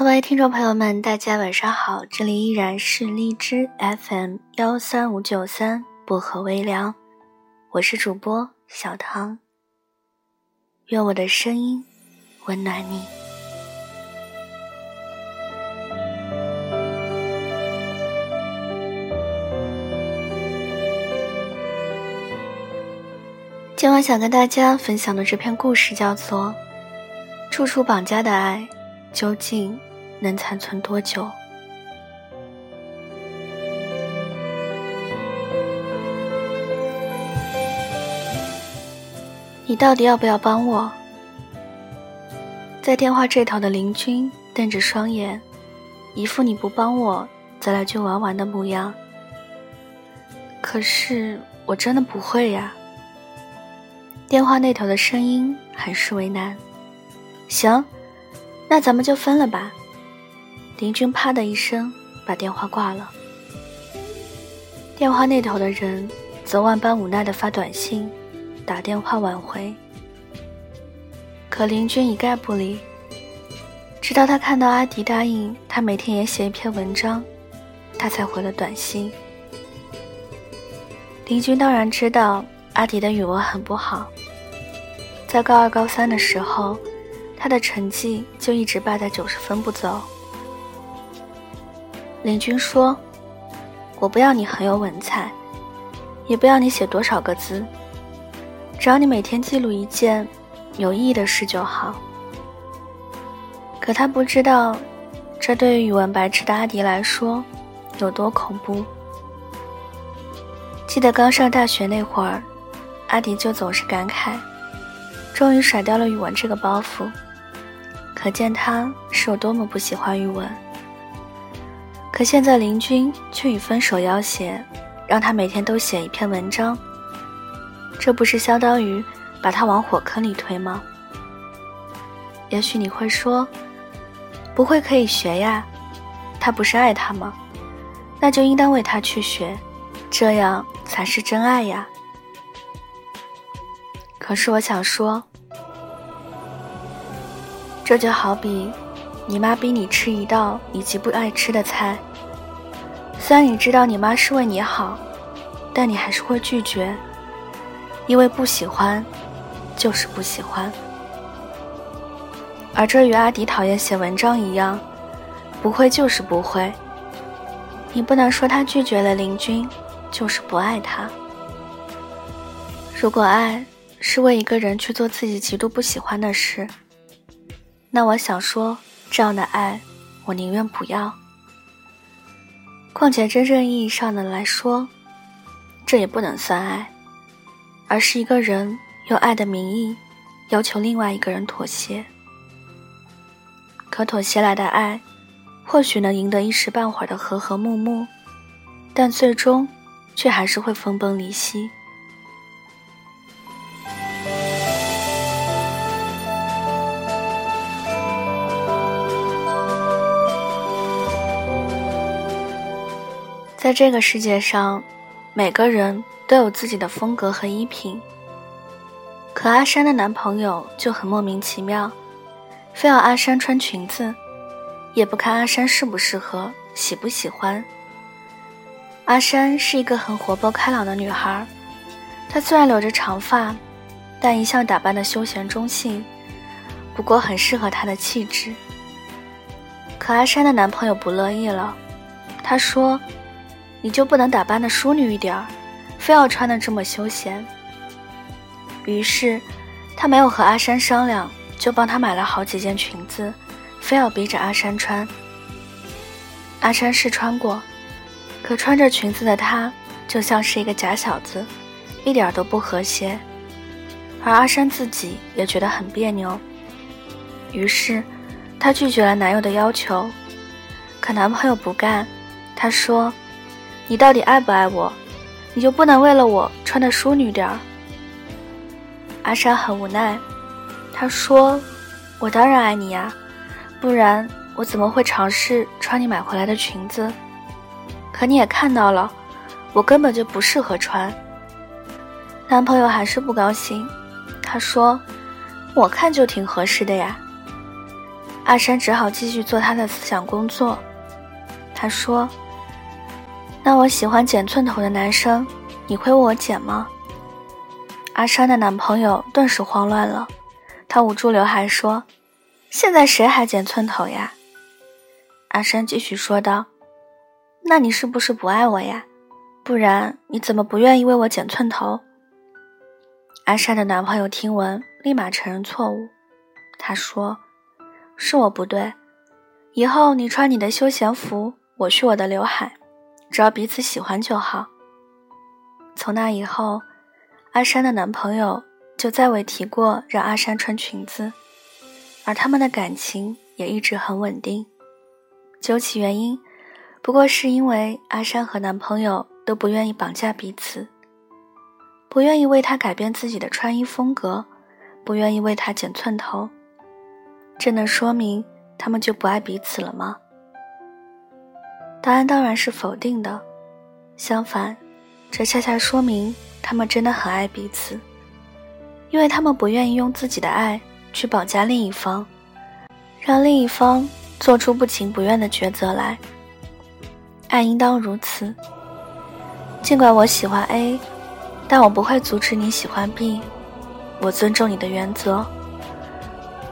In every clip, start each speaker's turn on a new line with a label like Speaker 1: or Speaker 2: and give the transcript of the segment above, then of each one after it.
Speaker 1: 各位听众朋友们，大家晚上好，这里依然是荔枝 FM 幺三五九三薄荷微凉，我是主播小唐。愿我的声音温暖你。今晚想跟大家分享的这篇故事叫做《处处绑架的爱》，究竟？能残存多久？你到底要不要帮我？在电话这头的林君瞪着双眼，一副你不帮我，咱俩就玩完的模样。可是我真的不会呀。电话那头的声音很是为难。行，那咱们就分了吧。林君啪的一声把电话挂了，电话那头的人则万般无奈的发短信、打电话挽回，可林君一概不理。直到他看到阿迪答应他每天也写一篇文章，他才回了短信。林君当然知道阿迪的语文很不好，在高二、高三的时候，他的成绩就一直败在九十分不走。林君说：“我不要你很有文采，也不要你写多少个字，只要你每天记录一件有意义的事就好。”可他不知道，这对于语文白痴的阿迪来说有多恐怖。记得刚上大学那会儿，阿迪就总是感慨，终于甩掉了语文这个包袱，可见他是有多么不喜欢语文。可现在林君却以分手要挟，让他每天都写一篇文章，这不是相当于把他往火坑里推吗？也许你会说，不会可以学呀，他不是爱他吗？那就应当为他去学，这样才是真爱呀。可是我想说，这就好比你妈逼你吃一道你极不爱吃的菜。虽然你知道你妈是为你好，但你还是会拒绝，因为不喜欢，就是不喜欢。而这与阿迪讨厌写文章一样，不会就是不会。你不能说他拒绝了林君，就是不爱他。如果爱是为一个人去做自己极度不喜欢的事，那我想说，这样的爱，我宁愿不要。况且，真正意义上的来说，这也不能算爱，而是一个人用爱的名义要求另外一个人妥协。可妥协来的爱，或许能赢得一时半会儿的和和睦睦，但最终却还是会分崩离析。在这个世界上，每个人都有自己的风格和衣品。可阿山的男朋友就很莫名其妙，非要阿山穿裙子，也不看阿山适不适合、喜不喜欢。阿山是一个很活泼开朗的女孩，她虽然留着长发，但一向打扮的休闲中性，不过很适合她的气质。可阿山的男朋友不乐意了，他说。你就不能打扮的淑女一点儿，非要穿的这么休闲。于是，他没有和阿山商量，就帮他买了好几件裙子，非要逼着阿山穿。阿山试穿过，可穿着裙子的他就像是一个假小子，一点都不和谐。而阿山自己也觉得很别扭，于是，他拒绝了男友的要求。可男朋友不干，他说。你到底爱不爱我？你就不能为了我穿的淑女点儿？阿山很无奈，他说：“我当然爱你呀，不然我怎么会尝试穿你买回来的裙子？可你也看到了，我根本就不适合穿。”男朋友还是不高兴，他说：“我看就挺合适的呀。”阿山只好继续做他的思想工作。他说：“那我喜欢剪寸头的男生，你会为我剪吗？”阿山的男朋友顿时慌乱了，他捂住刘海说：“现在谁还剪寸头呀？”阿山继续说道：“那你是不是不爱我呀？不然你怎么不愿意为我剪寸头？”阿山的男朋友听闻，立马承认错误。他说：“是我不对，以后你穿你的休闲服，我去我的刘海，只要彼此喜欢就好。”从那以后，阿山的男朋友就再未提过让阿山穿裙子，而他们的感情也一直很稳定。究其原因，不过是因为阿山和男朋友都不愿意绑架彼此。不愿意为他改变自己的穿衣风格，不愿意为他剪寸头，这能说明他们就不爱彼此了吗？答案当然是否定的。相反，这恰恰说明他们真的很爱彼此，因为他们不愿意用自己的爱去绑架另一方，让另一方做出不情不愿的抉择来。爱应当如此。尽管我喜欢 A。但我不会阻止你喜欢 B，我尊重你的原则，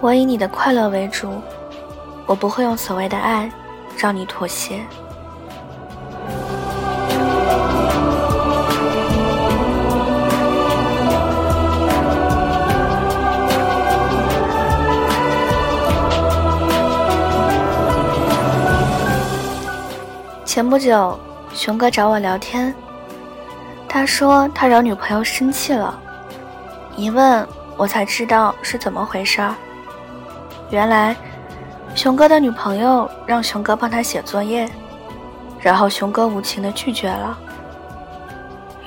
Speaker 1: 我以你的快乐为主，我不会用所谓的爱让你妥协。前不久，熊哥找我聊天。他说他惹女朋友生气了，一问我才知道是怎么回事儿。原来，熊哥的女朋友让熊哥帮他写作业，然后熊哥无情的拒绝了。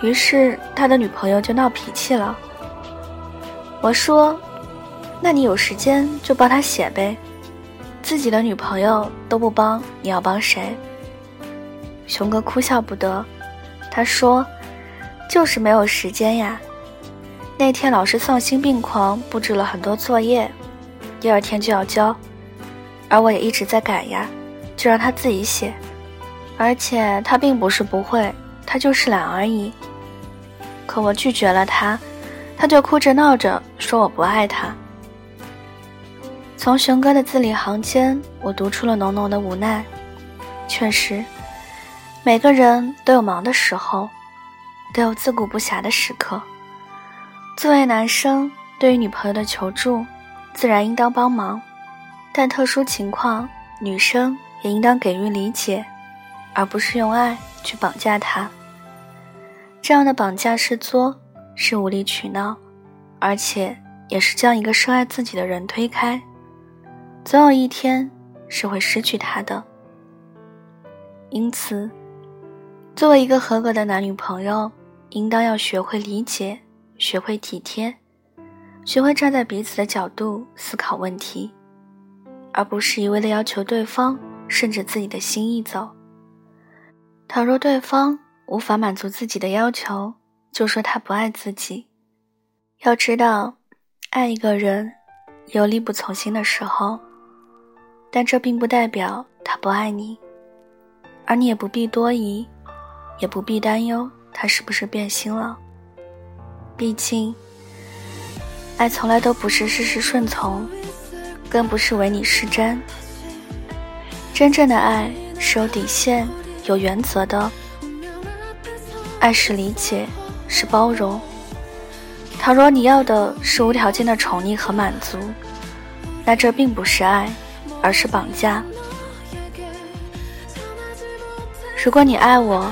Speaker 1: 于是他的女朋友就闹脾气了。我说：“那你有时间就帮他写呗，自己的女朋友都不帮，你要帮谁？”熊哥哭笑不得，他说。就是没有时间呀。那天老师丧心病狂布置了很多作业，第二天就要交，而我也一直在改呀，就让他自己写。而且他并不是不会，他就是懒而已。可我拒绝了他，他就哭着闹着说我不爱他。从熊哥的字里行间，我读出了浓浓的无奈。确实，每个人都有忙的时候。都有自顾不暇的时刻。作为男生，对于女朋友的求助，自然应当帮忙；但特殊情况，女生也应当给予理解，而不是用爱去绑架她。这样的绑架是作，是无理取闹，而且也是将一个深爱自己的人推开。总有一天是会失去他的。因此，作为一个合格的男女朋友。应当要学会理解，学会体贴，学会站在彼此的角度思考问题，而不是一味的要求对方顺着自己的心意走。倘若对方无法满足自己的要求，就说他不爱自己。要知道，爱一个人有力不从心的时候，但这并不代表他不爱你，而你也不必多疑，也不必担忧。他是不是变心了？毕竟，爱从来都不是事事顺从，更不是唯你是真。真正的爱是有底线、有原则的。爱是理解，是包容。倘若你要的是无条件的宠溺和满足，那这并不是爱，而是绑架。如果你爱我，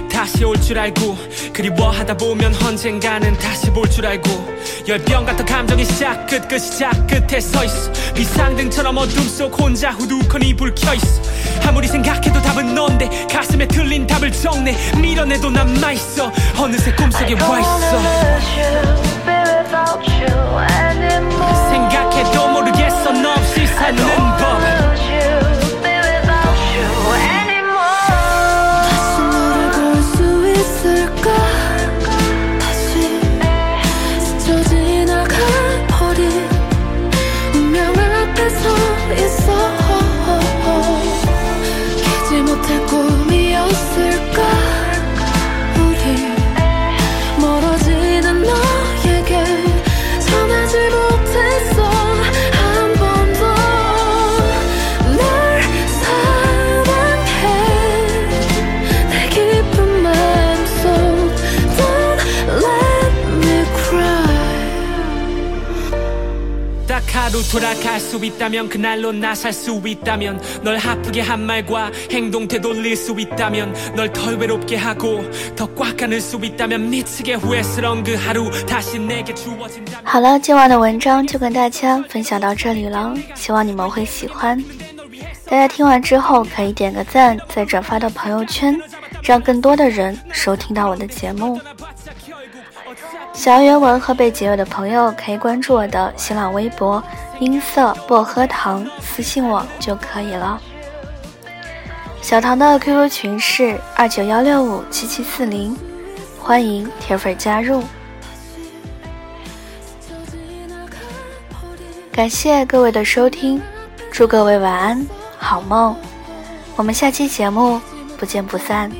Speaker 2: 다시 올 줄 알고 그리워하다 보면 언젠가는 다시 볼 줄 알고 열병 같은 감정이 시작 끝 끝 시작 끝에 서 있어. 비상등처럼 어둠 속 혼자 후두커니 불 켜 있어. 아무리 생각해도 답은 넌데 가슴에 틀린 답을 적내 밀어내도 남아있어. 어느새 꿈속에 와 있어. 생각해도 모르겠어. 너 없이 사는 돌아갈 수 있다면 그날로 나 살 수 있다면 널 아프게 한 말과 행동 되돌릴 수 있다면 널 덜 외롭게 하고 더 꽉 안을 수 있다면 미치게 후회스러운 그 하루 다시 내게 주어진다면
Speaker 1: 好了，今晚的文章就跟大家分享到这里了，希望你们会喜欢。大家听完之后可以点个赞，再转发到朋友圈，让更多的人收听到我的节目。 想要原文和被结尾的朋友可以关注我的新浪微博“音色薄荷糖”，私信我就可以了。小唐的 QQ 群是二九幺六五七七四零，欢迎铁粉加入。感谢各位的收听，祝各位晚安，好梦。我们下期节目不见不散。